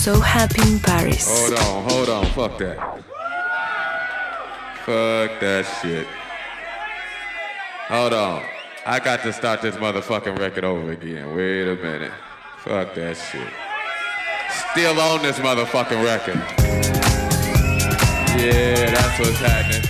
So Happy in Paris. Hold on, hold on, fuck that. Fuck that shit. Hold on. I got to start this motherfucking record over again. Wait a minute. Fuck that shit. Still on this motherfucking record. Yeah, that's what's happening.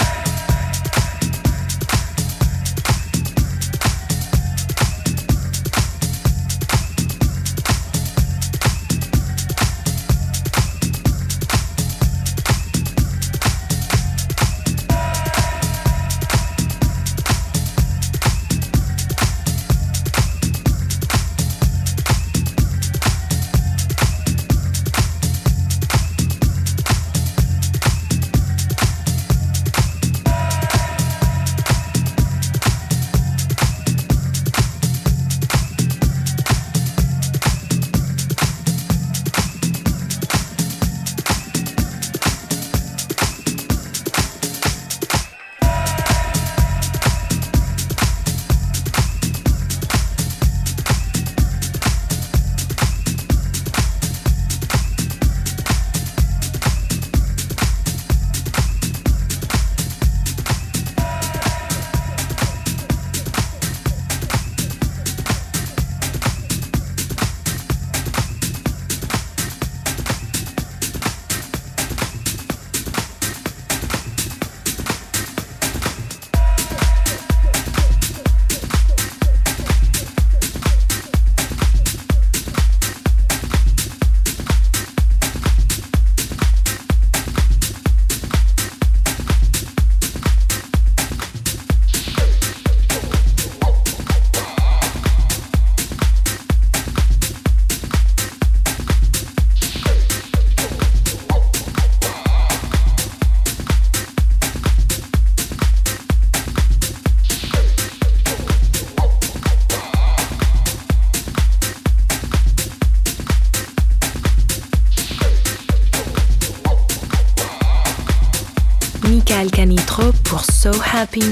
Happy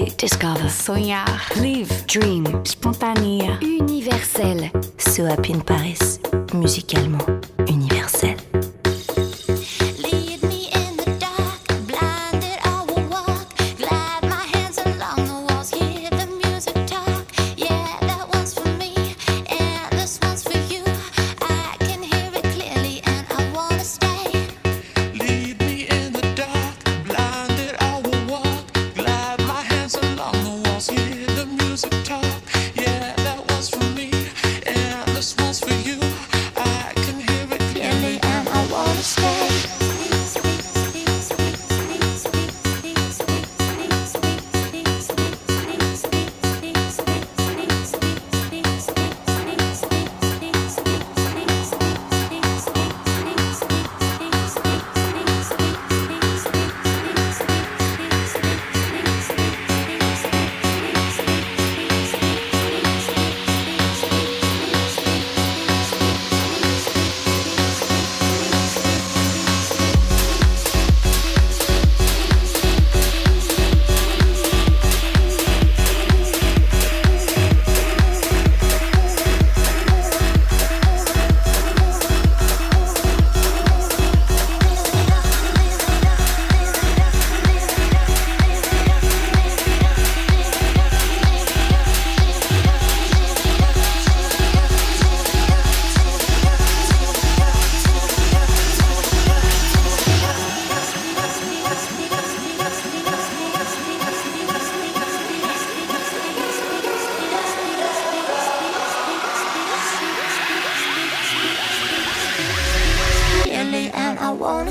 discover, sonhar, live, dream, spontané, universel. So Happy in Paris, musicalement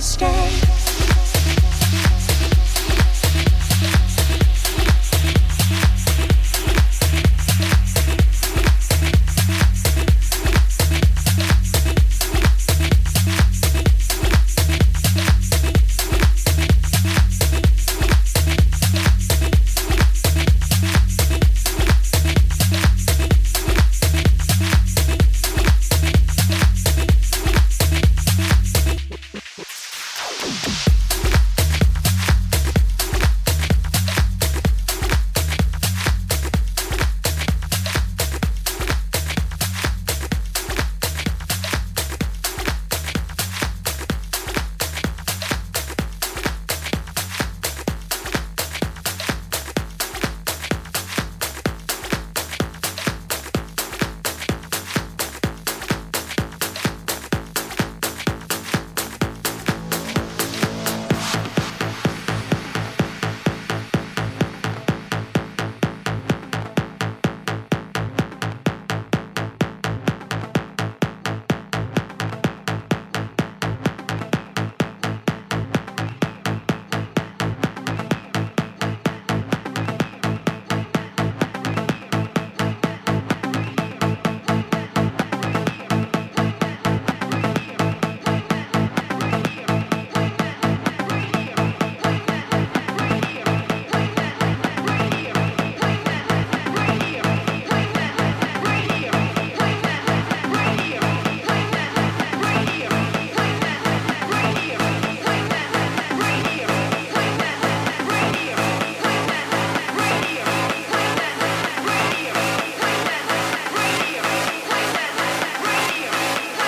stay.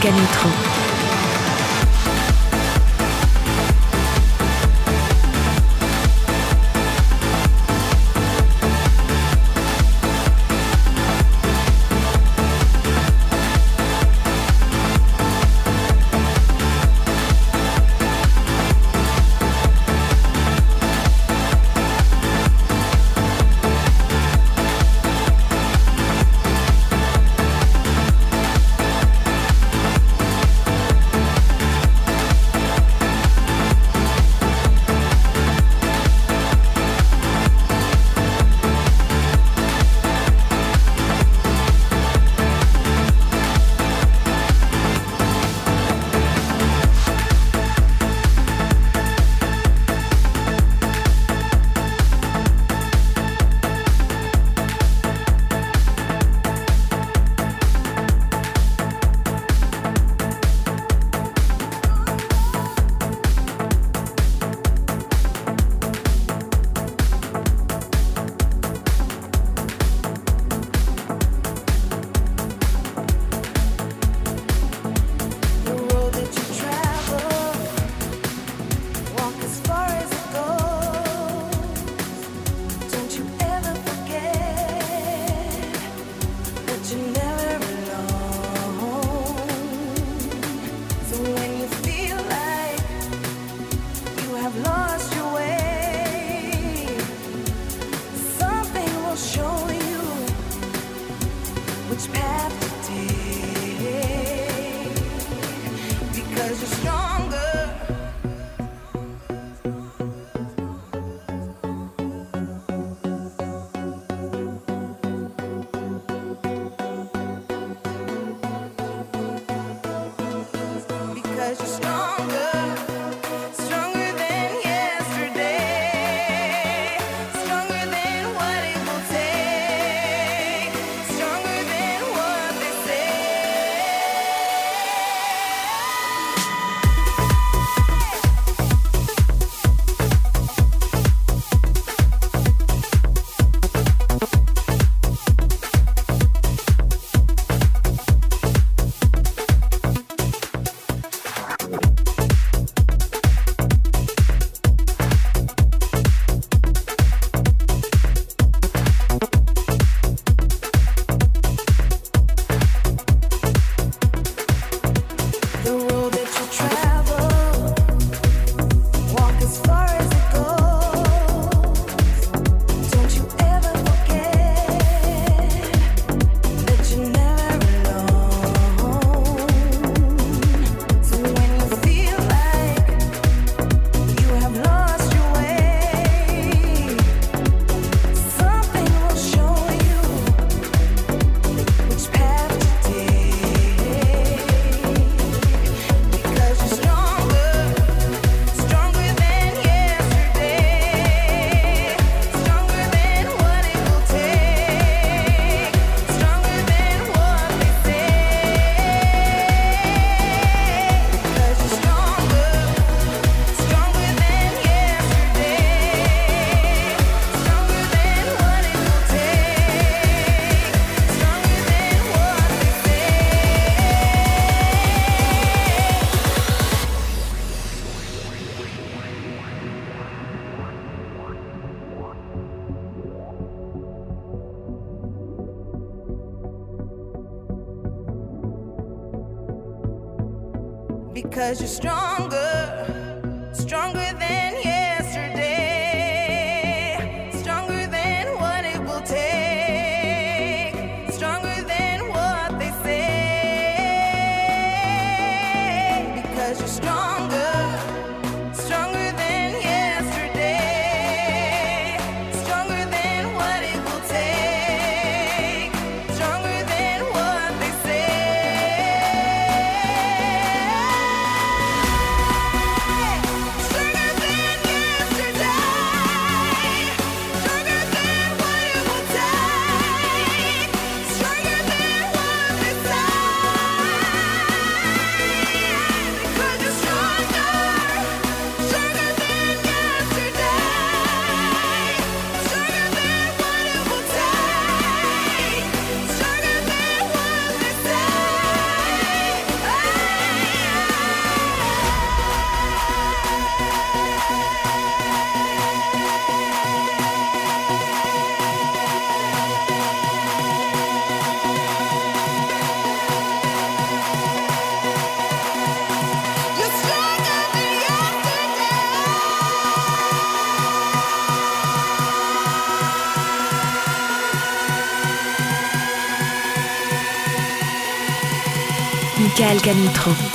Michael Canitrot.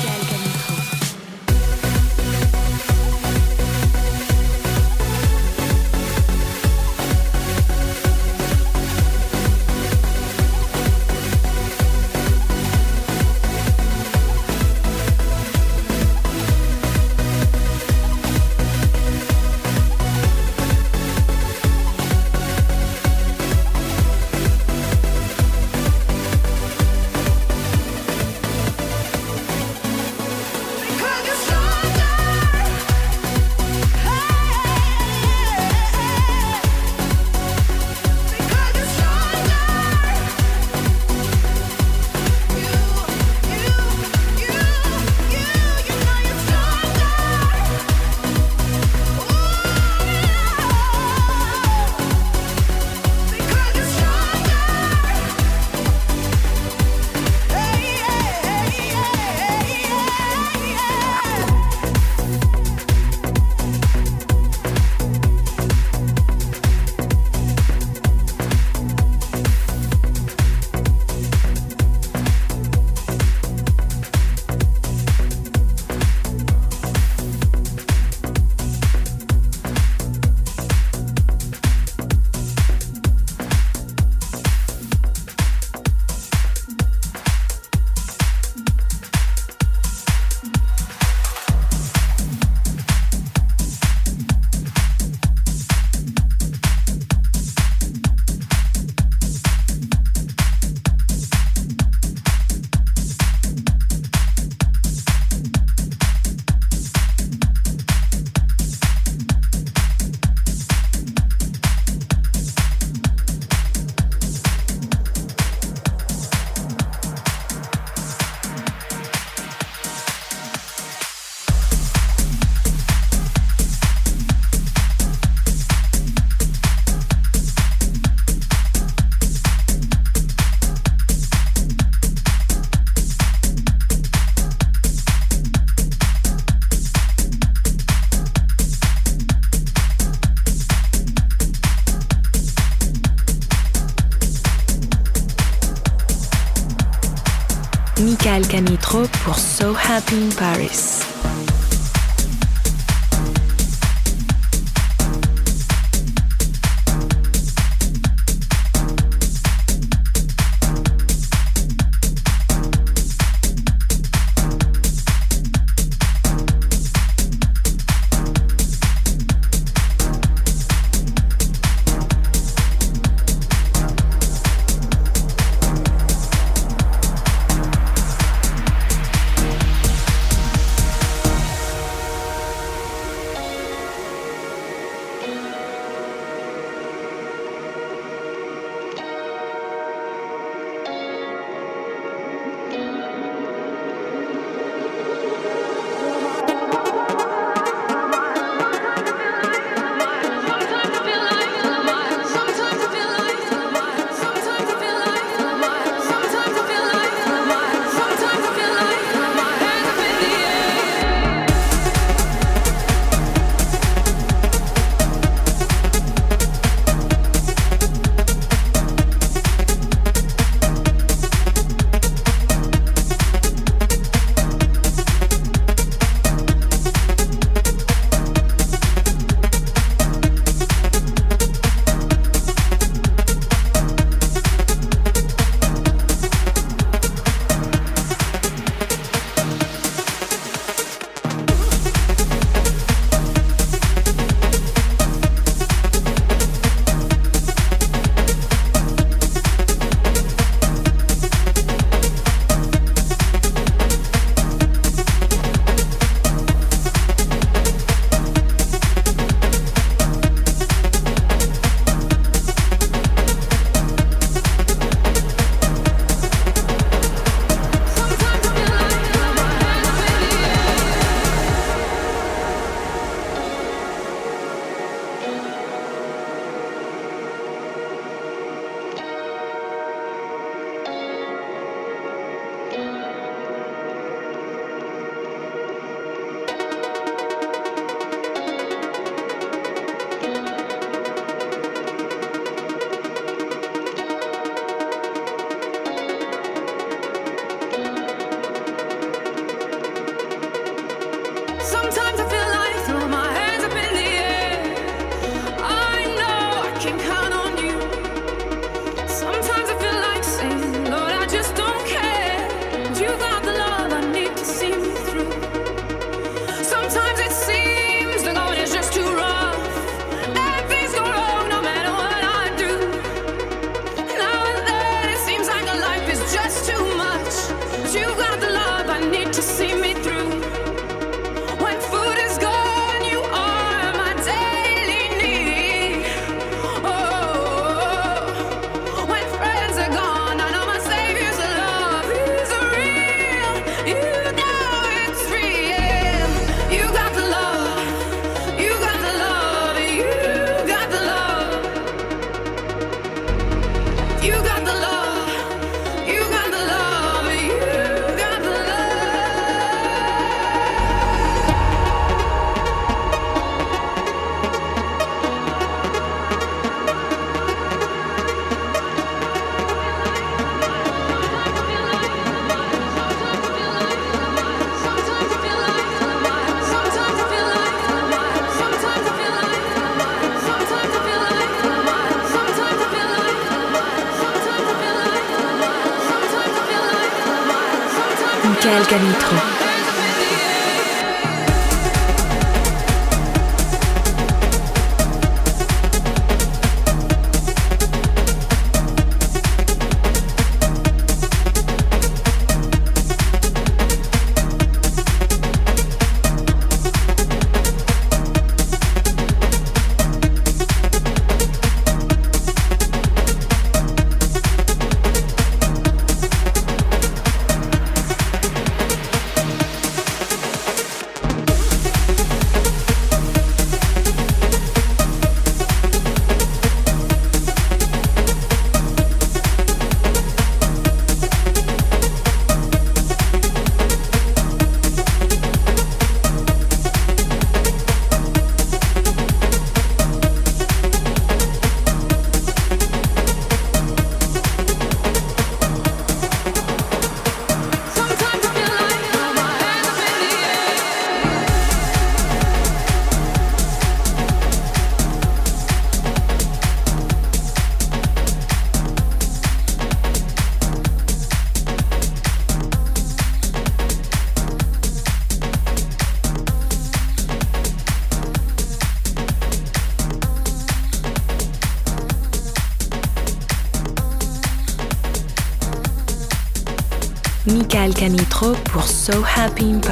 In Paris. Canitrot. So Happy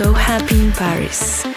So Happy in Paris.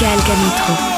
Michael Canitro.